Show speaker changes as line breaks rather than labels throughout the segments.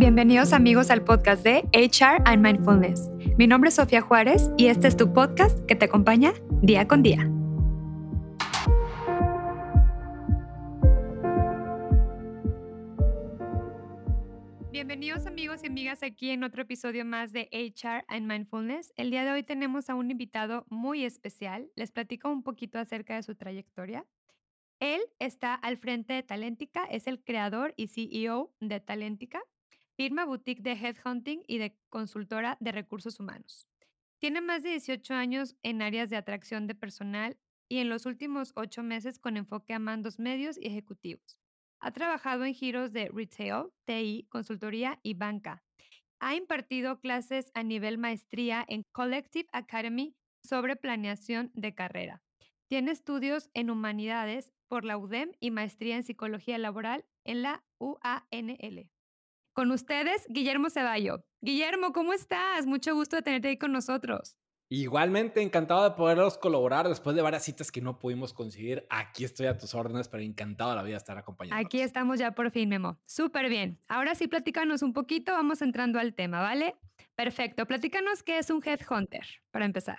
Bienvenidos amigos al podcast de HR and Mindfulness. Mi nombre es Sofía Juárez y este es tu podcast que te acompaña día con día. Bienvenidos amigos y amigas aquí en otro episodio más de HR and Mindfulness. El día de hoy tenemos a un invitado muy especial. Les platico un poquito acerca de su trayectoria. Él está al frente de Talentica, es el creador y CEO de Talentica firma boutique de headhunting y de consultora de recursos humanos. Tiene más de 18 años en áreas de atracción de personal y en los últimos ocho meses con enfoque a mandos medios y ejecutivos. Ha trabajado en giros de retail, TI, consultoría y banca. Ha impartido clases a nivel maestría en Collective Academy sobre planeación de carrera. Tiene estudios en humanidades por la UDEM y maestría en psicología laboral en la UANL. Con ustedes, Guillermo Ceballo. Guillermo, ¿cómo estás? Mucho gusto de tenerte ahí con nosotros.
Igualmente, encantado de poderlos colaborar después de varias citas que no pudimos conseguir. Aquí estoy a tus órdenes, pero encantado de la vida estar acompañando.
Aquí estamos ya por fin, Memo. Súper bien. Ahora sí, platícanos un poquito, vamos entrando al tema, ¿vale? Perfecto. Platícanos qué es un headhunter, para empezar.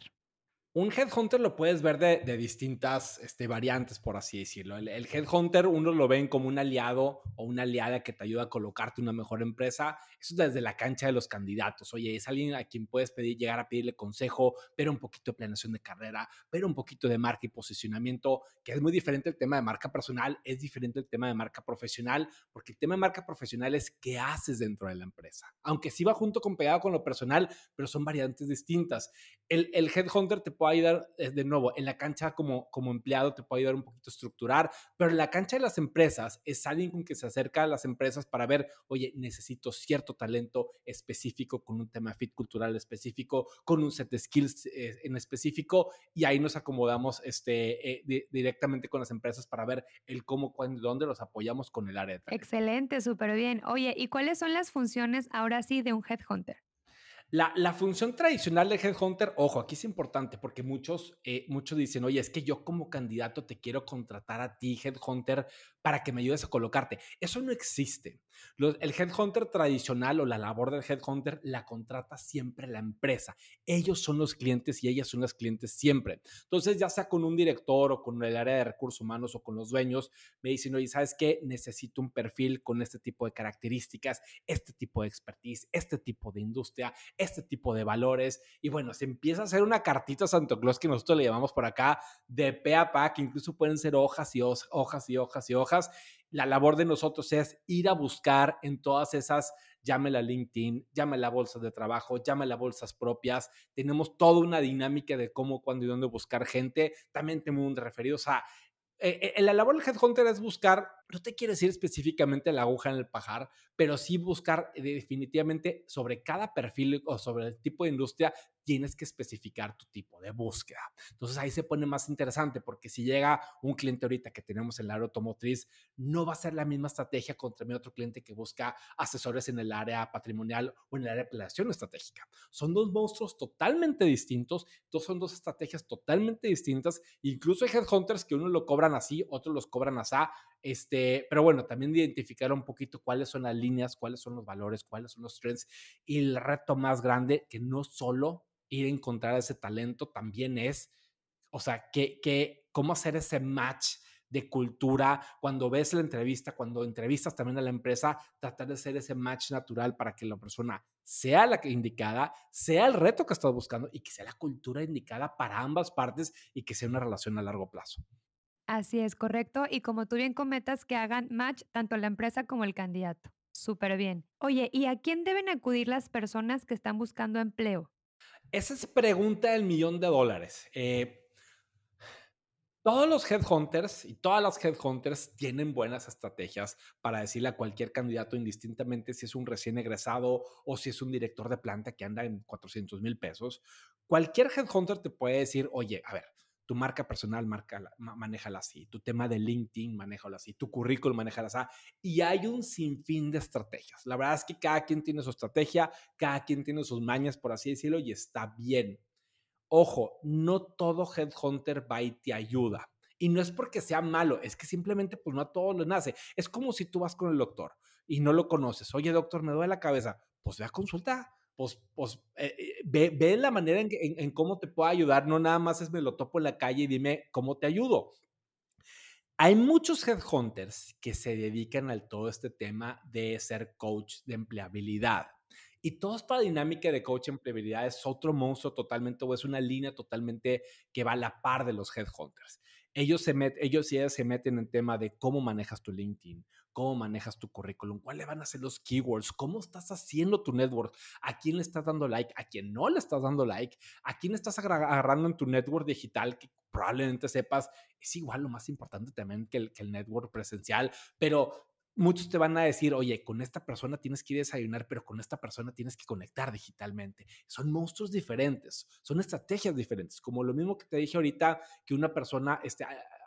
Un headhunter lo puedes ver de, distintas este, variantes, por así decirlo. El, headhunter uno lo ven como un aliado o una aliada que te ayuda a colocarte una mejor empresa. Eso desde la cancha de los candidatos. Oye, es alguien a quien puedes pedir, llegar a pedirle consejo, pero un poquito de planeación de carrera, pero un poquito de marca y posicionamiento, que es muy diferente el tema de marca personal, es diferente el tema de marca profesional, porque el tema de marca profesional es qué haces dentro de la empresa. Aunque sí va junto con pegado con lo personal, pero son variantes distintas. El, el headhunter te puede ayudar, de nuevo, en la cancha como, como empleado te puede ayudar un poquito a estructurar, pero en la cancha de las empresas es alguien con que se acerca a las empresas para ver, oye, necesito cierto talento específico con un tema fit cultural específico, con un set de skills eh, en específico y ahí nos acomodamos este, eh, directamente con las empresas para ver el cómo, cuándo y dónde los apoyamos con el área de
talento. Excelente, súper bien. Oye, ¿y cuáles son las funciones ahora sí de un headhunter?
La, función tradicional de Headhunter, ojo, aquí es importante porque muchos, eh, muchos dicen, oye, es que yo como candidato te quiero contratar a ti, Headhunter, para que me ayudes a colocarte. Eso no existe. El headhunter tradicional o la labor del headhunter la contrata siempre la empresa. Ellos son los clientes y ellas son las clientes siempre. Entonces, ya sea con un director o con el área de recursos humanos o con los dueños, me dicen, oye, ¿sabes qué? Necesito un perfil con este tipo de características, este tipo de expertise, este tipo de industria, este tipo de valores. Y bueno, se empieza a hacer una cartita Santo Claus que nosotros le llamamos por acá de pe a pa, que incluso pueden ser hojas y hojas y hojas y hojas la labor de nosotros es ir a buscar en todas esas, llámela LinkedIn, llámela bolsas de trabajo, llámela bolsas propias. Tenemos toda una dinámica de cómo, cuándo y dónde buscar gente. También tenemos un referido, o sea, eh, eh, la labor del headhunter es buscar, no te quiere decir específicamente la aguja en el pajar, pero sí buscar eh, definitivamente sobre cada perfil o sobre el tipo de industria, tienes que especificar tu tipo de búsqueda. Entonces ahí se pone más interesante porque si llega un cliente ahorita que tenemos en el área automotriz, no va a ser la misma estrategia contra mi otro cliente que busca asesores en el área patrimonial o en el área de planeación estratégica. Son dos monstruos totalmente distintos, son dos estrategias totalmente distintas. Incluso hay headhunters que uno lo cobran así, otros los cobran así. Este, pero bueno, también identificar un poquito cuáles son las líneas, cuáles son los valores, cuáles son los trends. Y el reto más grande, que no solo ir a encontrar ese talento, también es, o sea, que, que, cómo hacer ese match de cultura, cuando ves la entrevista, cuando entrevistas también a la empresa, tratar de hacer ese match natural para que la persona sea la que indicada, sea el reto que estás buscando y que sea la cultura indicada para ambas partes y que sea una relación a largo plazo.
Así es, correcto. Y como tú bien comentas, que hagan match tanto la empresa como el candidato. Súper bien. Oye, ¿y a quién deben acudir las personas que están buscando empleo?
Esa es pregunta del millón de dólares. Eh, todos los headhunters y todas las headhunters tienen buenas estrategias para decirle a cualquier candidato indistintamente si es un recién egresado o si es un director de planta que anda en 400 mil pesos. Cualquier headhunter te puede decir, oye, a ver, tu marca personal, marca, manéjala así, tu tema de LinkedIn, manéjalo así, tu currículum, manéjala así. Y hay un sinfín de estrategias. La verdad es que cada quien tiene su estrategia, cada quien tiene sus mañas, por así decirlo, y está bien. Ojo, no todo headhunter va y te ayuda. Y no es porque sea malo, es que simplemente pues no a todos les nace. Es como si tú vas con el doctor y no lo conoces. Oye, doctor, me duele la cabeza. Pues ve a consulta. Pues, pues eh, eh, ve, ve, la manera en, cómo te puedo ayudar. No nada más es me lo topo en la calle y dime cómo te ayudo. Hay muchos headhunters que se dedican al todo este tema de ser coach de empleabilidad. Y toda esta dinámica de coach empleabilidad es otro monstruo totalmente, o es una línea totalmente que va a la par de los headhunters. Ellos, se met, ellos y ellas se meten en tema de cómo manejas tu LinkedIn, cómo manejas tu currículum, cuáles van a ser los keywords, cómo estás haciendo tu network, a quién le estás dando like, a quién no le estás dando like, a quién estás agarrando en tu network digital, que probablemente sepas, es igual lo más importante también que el, que el network presencial, pero muchos te van a decir, oye, con esta persona tienes que ir a desayunar, pero con esta persona tienes que conectar digitalmente. Son monstruos diferentes, son estrategias diferentes, como lo mismo que te dije ahorita, que una persona, este,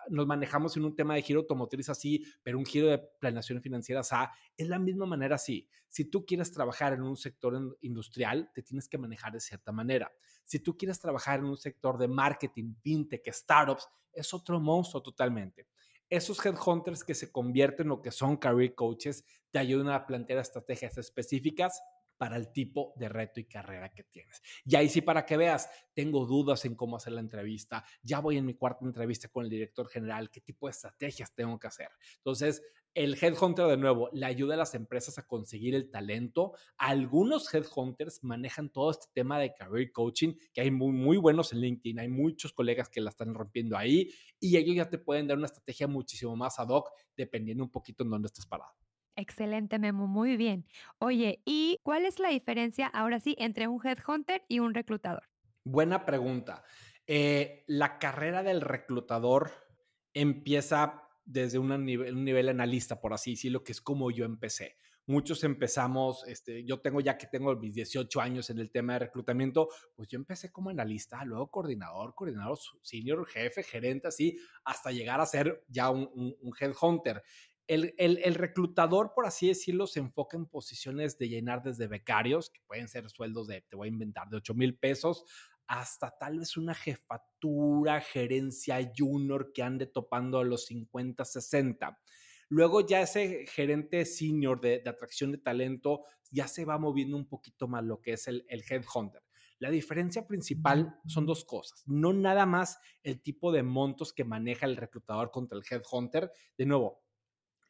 nos manejamos en un tema de giro automotriz así, pero un giro de planeación financiera así, es la misma manera así. Si tú quieres trabajar en un sector industrial, te tienes que manejar de cierta manera. Si tú quieres trabajar en un sector de marketing, fintech, startups, es otro monstruo totalmente. Esos headhunters que se convierten o que son career coaches te ayudan a plantear estrategias específicas para el tipo de reto y carrera que tienes. Y ahí sí, para que veas, tengo dudas en cómo hacer la entrevista, ya voy en mi cuarta entrevista con el director general, qué tipo de estrategias tengo que hacer. Entonces, el headhunter de nuevo le ayuda a las empresas a conseguir el talento. Algunos headhunters manejan todo este tema de career coaching, que hay muy, muy buenos en LinkedIn, hay muchos colegas que la están rompiendo ahí y ellos ya te pueden dar una estrategia muchísimo más ad hoc dependiendo un poquito en dónde estás parado.
Excelente, Memo, muy bien. Oye, ¿y cuál es la diferencia ahora sí entre un headhunter y un reclutador?
Buena pregunta. Eh, la carrera del reclutador empieza desde un nivel, un nivel analista, por así decirlo, que es como yo empecé. Muchos empezamos, este, yo tengo ya que tengo mis 18 años en el tema de reclutamiento, pues yo empecé como analista, luego coordinador, coordinador senior, jefe, gerente, así, hasta llegar a ser ya un, un, un headhunter. El, el, el, reclutador, por así decirlo, se enfoca en posiciones de llenar desde becarios, que pueden ser sueldos de, te voy a inventar, de 8 mil pesos, hasta tal vez una jefatura, gerencia junior que ande topando a los 50, 60. Luego ya ese gerente senior de, de atracción de talento ya se va moviendo un poquito más lo que es el, el headhunter. La diferencia principal son dos cosas. No nada más el tipo de montos que maneja el reclutador contra el headhunter. De nuevo,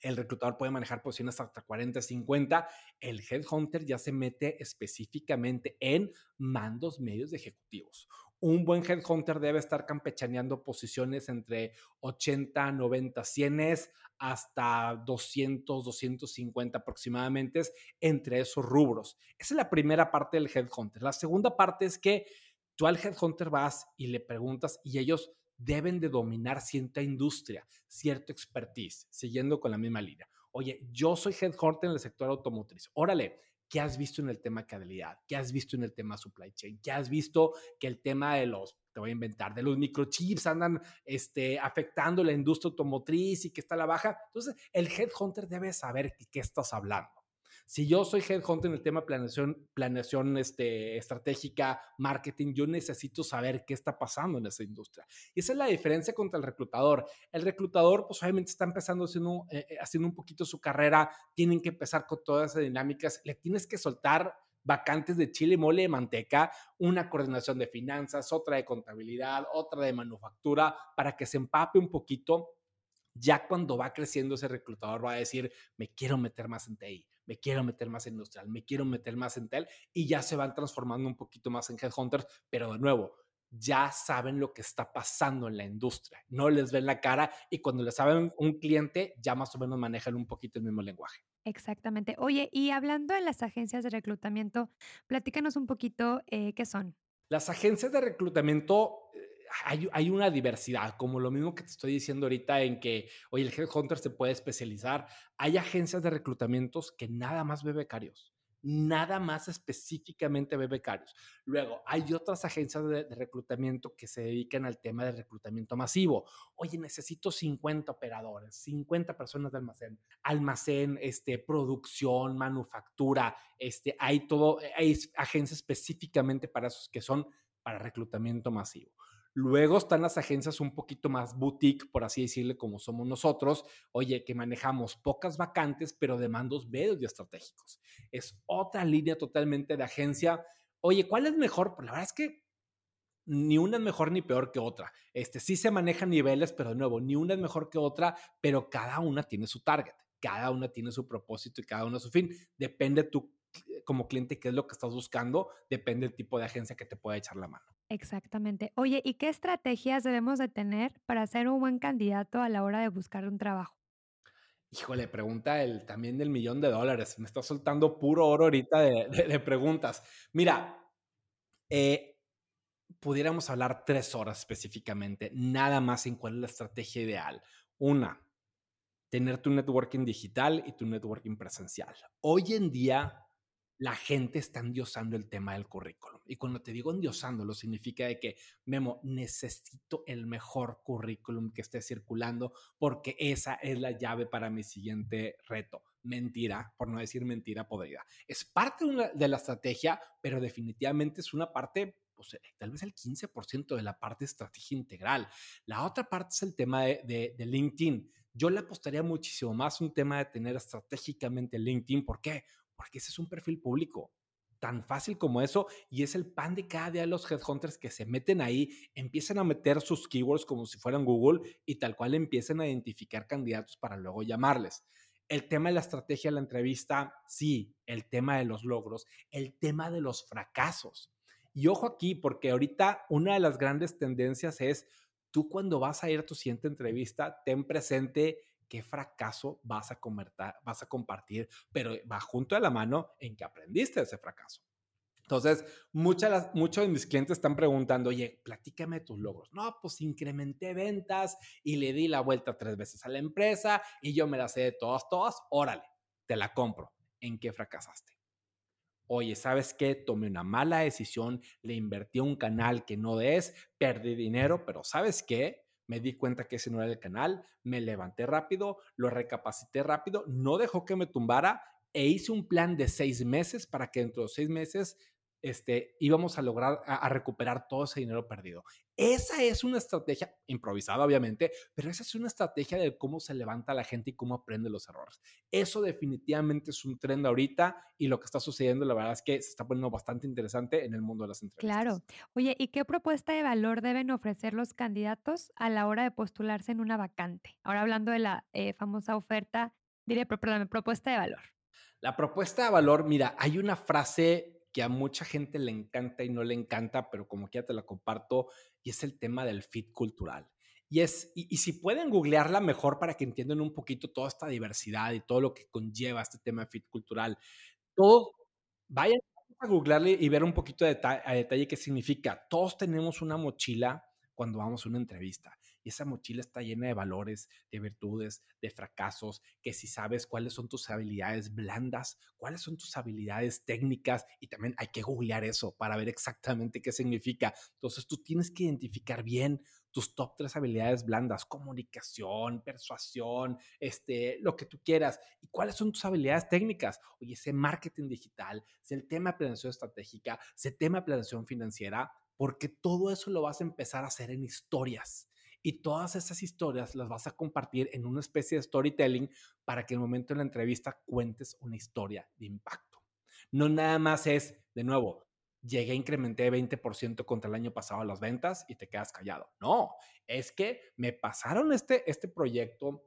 el reclutador puede manejar posiciones hasta 40, 50. El headhunter ya se mete específicamente en mandos medios de ejecutivos. Un buen headhunter debe estar campechaneando posiciones entre 80, 90, 100 hasta 200, 250 aproximadamente entre esos rubros. Esa es la primera parte del headhunter. La segunda parte es que tú al headhunter vas y le preguntas y ellos deben de dominar cierta industria, cierto expertise, siguiendo con la misma línea. Oye, yo soy headhunter en el sector automotriz. Órale, ¿qué has visto en el tema calidad? ¿Qué has visto en el tema supply chain? ¿Qué has visto que el tema de los, te voy a inventar, de los microchips andan este, afectando la industria automotriz y que está a la baja? Entonces, el headhunter debe saber de qué estás hablando. Si yo soy headhunter en el tema planeación, planeación este, estratégica, marketing, yo necesito saber qué está pasando en esa industria. Y esa es la diferencia contra el reclutador. El reclutador, pues obviamente está empezando haciendo, eh, eh, haciendo un poquito su carrera, tienen que empezar con todas esas dinámicas, le tienes que soltar vacantes de chile, mole manteca, una coordinación de finanzas, otra de contabilidad, otra de manufactura, para que se empape un poquito. Ya cuando va creciendo ese reclutador va a decir, me quiero meter más en TI, me quiero meter más en industrial, me quiero meter más en tel, y ya se van transformando un poquito más en headhunters, pero de nuevo, ya saben lo que está pasando en la industria, no les ven la cara y cuando les saben un cliente, ya más o menos manejan un poquito el mismo lenguaje.
Exactamente. Oye, y hablando de las agencias de reclutamiento, platícanos un poquito eh, qué son.
Las agencias de reclutamiento hay, una diversidad, como lo mismo que te estoy diciendo ahorita en que, oye, el headhunter se puede especializar. Hay agencias de reclutamientos que nada más ve becarios, nada más específicamente ve becarios. Luego, hay otras agencias de, de, reclutamiento que se dedican al tema de reclutamiento masivo. Oye, necesito 50 operadores, 50 personas de almacén, almacén, este, producción, manufactura, este, hay todo, hay agencias específicamente para esos que son para reclutamiento masivo. Luego están las agencias un poquito más boutique, por así decirle, como somos nosotros, oye, que manejamos pocas vacantes, pero de mandos medios y estratégicos. Es otra línea totalmente de agencia. Oye, ¿cuál es mejor? Pues la verdad es que ni una es mejor ni peor que otra. Este, sí se manejan niveles, pero de nuevo, ni una es mejor que otra, pero cada una tiene su target, cada una tiene su propósito y cada una su fin. Depende tú como cliente qué es lo que estás buscando, depende del tipo de agencia que te pueda echar la mano.
Exactamente. Oye, ¿y qué estrategias debemos de tener para ser un buen candidato a la hora de buscar un trabajo?
Híjole, pregunta el, también del millón de dólares. Me está soltando puro oro ahorita de, preguntas. Mira, eh, pudiéramos hablar tres horas específicamente, nada más en cuál es la estrategia ideal. Una, tener tu networking digital y tu networking presencial. Hoy en día, la gente está endiosando el tema del currículum. Y cuando te digo endiosándolo, significa de que, Memo, necesito el mejor currículum que esté circulando porque esa es la llave para mi siguiente reto. Mentira, por no decir mentira podrida. Es parte de, la estrategia, pero definitivamente es una parte pues, eh, tal vez el 15% de la parte de estrategia integral. La otra parte es el tema de, de, LinkedIn. Yo le apostaría muchísimo más un tema de tener estratégicamente LinkedIn. ¿Por qué? Porque ese es un perfil público. Tan fácil como eso, y es el pan de cada día de los headhunters que se meten ahí, empiezan a meter sus keywords como si fueran Google y tal cual empiezan a identificar candidatos para luego llamarles. El tema de la estrategia de la entrevista, sí, el tema de los logros, el tema de los fracasos. Y ojo aquí, porque ahorita una de las grandes tendencias es, tú cuando vas a ir a tu siguiente entrevista, ten presente qué fracaso vas a, vas a compartir, pero va junto de la mano en que aprendiste ese fracaso. Entonces, muchas, muchos de mis clientes están preguntando, oye, platícame tus logros. No, pues incrementé ventas y le di la vuelta tres veces a la empresa y yo me la sé de todas, todas. Órale, te la compro. ¿En qué fracasaste? Oye, ¿sabes qué? Tomé una mala decisión, le invertí un canal que no es, perdí dinero, pero ¿sabes qué? Me di cuenta que ese no era el canal, me levanté rápido, lo recapacité rápido, no dejó que me tumbara e hice un plan de seis meses para que dentro de seis meses este, íbamos a lograr a, a, recuperar todo ese dinero perdido. Esa es una estrategia improvisada, obviamente, pero esa es una estrategia de cómo se levanta la gente y cómo aprende los errores. Eso definitivamente es un trend ahorita y lo que está sucediendo, la verdad es que se está poniendo bastante interesante en el mundo de las entrevistas.
Claro. Oye, ¿y qué propuesta de valor deben ofrecer los candidatos a la hora de postularse en una vacante? Ahora hablando de la eh, famosa oferta, diré, perdón, propuesta de valor.
La propuesta de valor, mira, hay una frase que a mucha gente le encanta y no le encanta, pero como que ya te la comparto, y es el tema del fit cultural. Y, es, y, si pueden googlearla mejor para que entiendan un poquito toda esta diversidad y todo lo que conlleva este tema de fit cultural, todo, vayan a googlearle y ver un poquito de a detalle qué significa. Todos tenemos una mochila cuando vamos a una entrevista. Y esa mochila está llena de valores, de virtudes, de fracasos, que si sabes cuáles son tus habilidades blandas, cuáles son tus habilidades técnicas, y también hay que googlear eso para ver exactamente qué significa. Entonces tú tienes que identificar bien tus top tres habilidades blandas, comunicación, persuasión, este, lo que tú quieras. ¿Y cuáles son tus habilidades técnicas? Oye, ese marketing digital, ese el tema de planeación estratégica, ese tema de planeación financiera, porque todo eso lo vas a empezar a hacer en historias. Y todas esas historias las vas a compartir en una especie de storytelling para que el momento de la entrevista cuentes una historia de impacto. No nada más es, de nuevo, llegué, incrementé 20% contra el año pasado las ventas y te quedas callado. No, es que me pasaron este, este proyecto,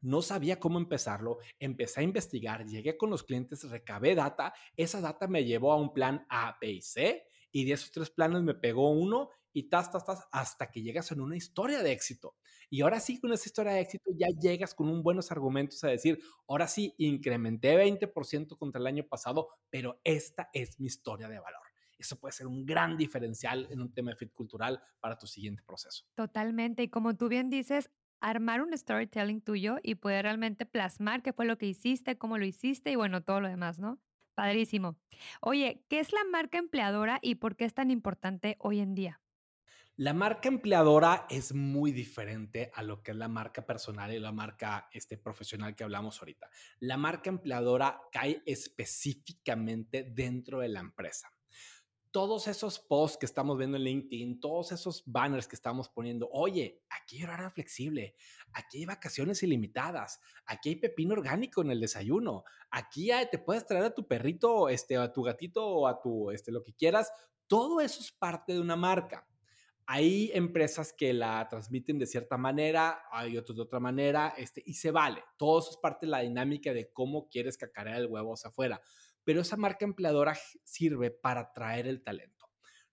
no sabía cómo empezarlo, empecé a investigar, llegué con los clientes, recabé data, esa data me llevó a un plan A, B y C y de esos tres planes me pegó uno y tas, tas, tas, hasta que llegas en una historia de éxito. Y ahora sí, con esa historia de éxito ya llegas con un buenos argumentos a decir, ahora sí, incrementé 20% contra el año pasado, pero esta es mi historia de valor. Eso puede ser un gran diferencial en un tema de fit cultural para tu siguiente proceso.
Totalmente. Y como tú bien dices, armar un storytelling tuyo y poder realmente plasmar qué fue lo que hiciste, cómo lo hiciste y bueno, todo lo demás, ¿no? Padrísimo. Oye, ¿qué es la marca empleadora y por qué es tan importante hoy en día?
La marca empleadora es muy diferente a lo que es la marca personal y la marca este, profesional que hablamos ahorita. La marca empleadora cae específicamente dentro de la empresa. todos esos posts que estamos viendo en LinkedIn, todos esos banners que estamos poniendo, oye, aquí hay horario flexible, aquí hay vacaciones ilimitadas, aquí hay pepino orgánico en el desayuno, aquí te puedes traer a tu perrito, este, a tu gatito o a tu, este, lo que quieras. Todo eso es parte de una marca. Hay empresas que la transmiten de cierta manera, hay otros de otra manera, este, y se vale. Todo eso es parte de la dinámica de cómo quieres cacarear el huevo hacia afuera pero esa marca empleadora sirve para atraer el talento.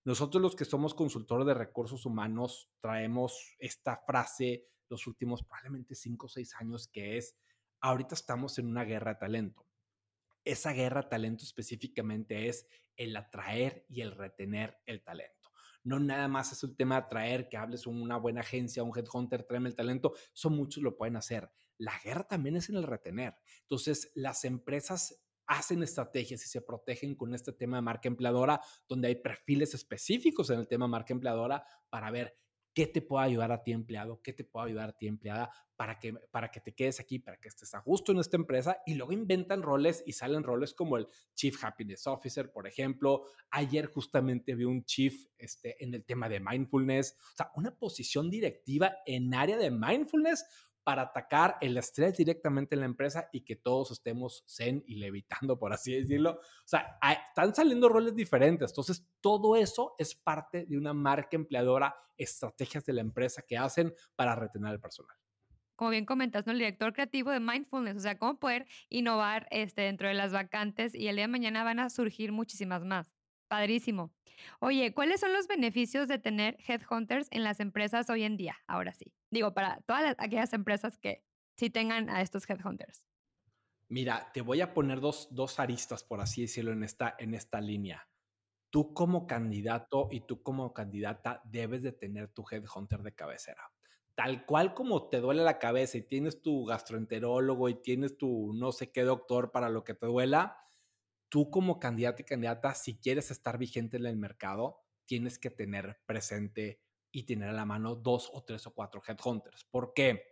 Nosotros los que somos consultores de recursos humanos traemos esta frase los últimos probablemente cinco o seis años que es, ahorita estamos en una guerra de talento. Esa guerra de talento específicamente es el atraer y el retener el talento. No nada más es un tema de atraer, que hables con una buena agencia, un headhunter, tráeme el talento. Eso muchos lo pueden hacer. La guerra también es en el retener. Entonces, las empresas hacen estrategias y se protegen con este tema de marca empleadora, donde hay perfiles específicos en el tema marca empleadora para ver qué te puede ayudar a ti empleado, qué te puede ayudar a ti empleada para que, para que te quedes aquí, para que estés a gusto en esta empresa y luego inventan roles y salen roles como el Chief Happiness Officer, por ejemplo. Ayer justamente vi un Chief este, en el tema de mindfulness, o sea, una posición directiva en área de mindfulness para atacar el estrés directamente en la empresa y que todos estemos zen y levitando, por así decirlo. O sea, están saliendo roles diferentes. Entonces, todo eso es parte de una marca empleadora, estrategias de la empresa que hacen para retener al personal.
Como bien comentas, ¿no? El director creativo de Mindfulness, o sea, cómo poder innovar este, dentro de las vacantes y el día de mañana van a surgir muchísimas más. Padrísimo. Oye, ¿cuáles son los beneficios de tener headhunters en las empresas hoy en día? Ahora sí. Digo, para todas las, aquellas empresas que sí tengan a estos headhunters.
Mira, te voy a poner dos, dos aristas, por así decirlo, en esta, en esta línea. Tú como candidato y tú como candidata debes de tener tu headhunter de cabecera. Tal cual como te duele la cabeza y tienes tu gastroenterólogo y tienes tu no sé qué doctor para lo que te duela, tú como candidato y candidata, si quieres estar vigente en el mercado, tienes que tener presente y tener a la mano dos o tres o cuatro headhunters. ¿Por qué?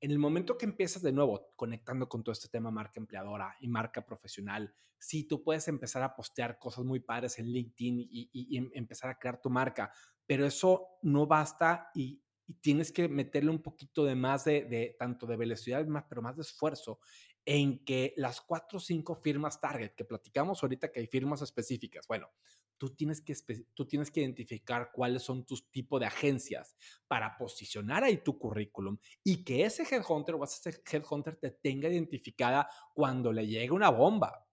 En el momento que empiezas de nuevo conectando con todo este tema marca empleadora y marca profesional, sí, tú puedes empezar a postear cosas muy padres en LinkedIn y, em, empezar a crear tu marca, pero eso no basta y, tienes que meterle un poquito de más de, de tanto de velocidad, más, pero más de esfuerzo en que las cuatro o cinco firmas target que platicamos ahorita, que hay firmas específicas, bueno, tú tienes que, tú tienes que identificar cuáles son tus tipos de agencias para posicionar ahí tu currículum y que ese headhunter o ese headhunter te tenga identificada cuando le llegue una bomba.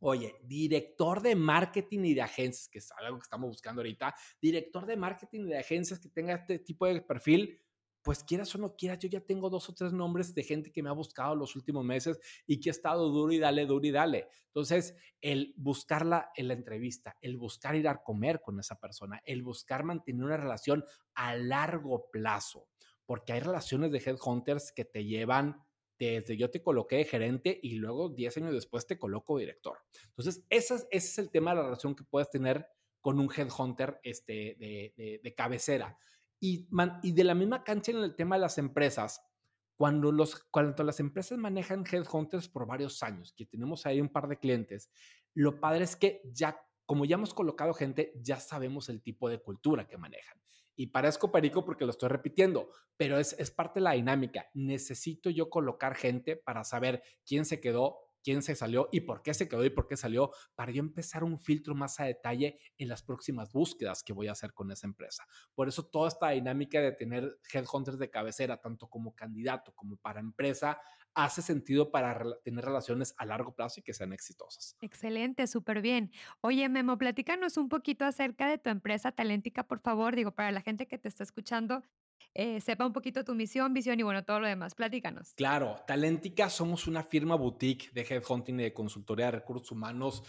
Oye, director de marketing y de agencias, que es algo que estamos buscando ahorita, director de marketing y de agencias que tenga este tipo de perfil, pues quieras o no quieras, yo ya tengo dos o tres nombres de gente que me ha buscado los últimos meses y que ha estado duro y dale, duro y dale. Entonces, el buscarla en la entrevista, el buscar ir a comer con esa persona, el buscar mantener una relación a largo plazo, porque hay relaciones de headhunters que te llevan desde yo te coloqué de gerente y luego 10 años después te coloco director. Entonces, ese es, el tema de la relación que puedes tener con un headhunter este, de cabecera. Y, de la misma cancha en el tema de las empresas, cuando, las empresas manejan headhunters por varios años, que tenemos ahí un par de clientes, lo padre es que ya, como ya hemos colocado gente, ya sabemos el tipo de cultura que manejan. Y parezco perico porque lo estoy repitiendo, pero es parte de la dinámica. Necesito yo colocar gente para saber quién se quedó, quién se salió y por qué se quedó y por qué salió, para yo empezar un filtro más a detalle en las próximas búsquedas que voy a hacer con esa empresa. Por eso toda esta dinámica de tener headhunters de cabecera, tanto como candidato como para empresa, hace sentido para tener relaciones a largo plazo y que sean exitosas.
Excelente, súper bien. Oye, Memo, platícanos un poquito acerca de tu empresa Taléntica, por favor. Digo, para la gente que te está escuchando, eh, sepa un poquito tu misión, visión y bueno, todo lo demás. Platícanos.
Claro, Talentica somos una firma boutique de headhunting y de consultoría de recursos humanos.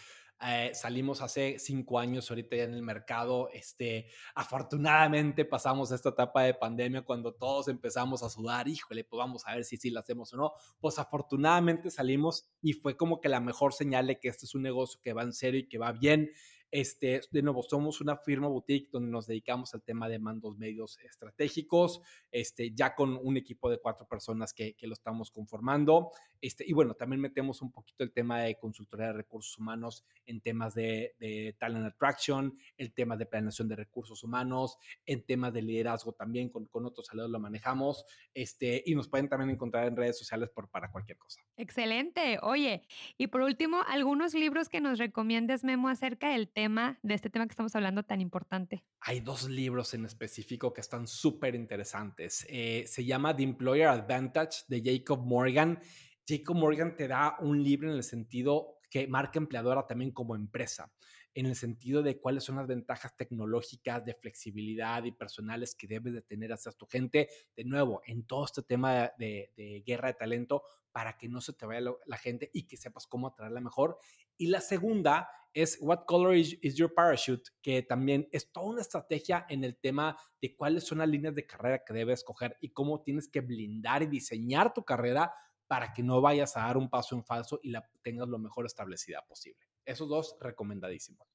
Eh, salimos hace cinco años ahorita ya en el mercado. Este, afortunadamente pasamos esta etapa de pandemia cuando todos empezamos a sudar. Híjole, pues vamos a ver si sí la hacemos o no. Pues afortunadamente salimos y fue como que la mejor señal de que este es un negocio que va en serio y que va bien. Este, de nuevo, somos una firma boutique donde nos dedicamos al tema de mandos medios estratégicos, este, ya con un equipo de cuatro personas que, que lo estamos conformando. Este, y bueno, también metemos un poquito el tema de consultoría de recursos humanos en temas de, talent attraction, el tema de planeación de recursos humanos, en temas de liderazgo también, con, con otros aliados lo manejamos. Este, y nos pueden también encontrar en redes sociales por, para cualquier cosa.
Excelente. Oye, y por último, algunos libros que nos recomiendes, Memo, acerca del tema, de este tema que estamos hablando tan importante.
Hay dos libros en específico que están súper interesantes. Eh, se llama The Employer Advantage de Jacob Morgan. Jacob Morgan te da un libro en el sentido que marca empleadora también como empresa en el sentido de cuáles son las ventajas tecnológicas, de flexibilidad y personales que debes de tener hacia tu gente, de nuevo, en todo este tema de, de guerra de talento, para que no se te vaya la gente y que sepas cómo atraerla mejor. Y la segunda es What Color is, is, Your Parachute, que también es toda una estrategia en el tema de cuáles son las líneas de carrera que debes escoger y cómo tienes que blindar y diseñar tu carrera para que no vayas a dar un paso en falso y la tengas lo mejor establecida posible. Esos dos recomendadísimos.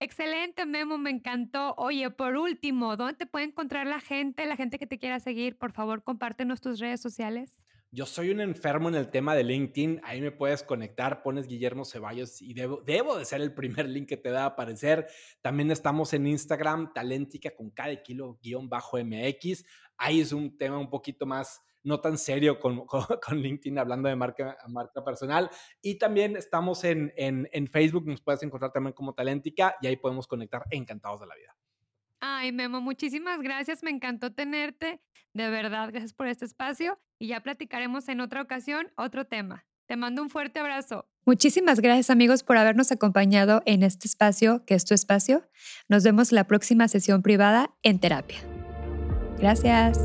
Excelente, Memo, me encantó. Oye, por último, ¿dónde te puede encontrar la gente, la gente que te quiera seguir? Por favor, compártenos tus redes sociales.
Yo soy un enfermo en el tema de LinkedIn. Ahí me puedes conectar, pones Guillermo Ceballos y debo, debo de ser el primer link que te va a aparecer. También estamos en Instagram, Talentica con cada kilo guion bajo MX. Ahí es un tema un poquito más no tan serio con, con, con, LinkedIn hablando de marca, marca personal. Y también estamos en, en, en Facebook, nos puedes encontrar también como Talentica y ahí podemos conectar encantados de la vida.
Ay, Memo, muchísimas gracias. Me encantó tenerte. De verdad, gracias por este espacio y ya platicaremos en otra ocasión otro tema. Te mando un fuerte abrazo. Muchísimas gracias amigos por habernos acompañado en este espacio que es tu espacio. Nos vemos la próxima sesión privada en terapia. Gracias.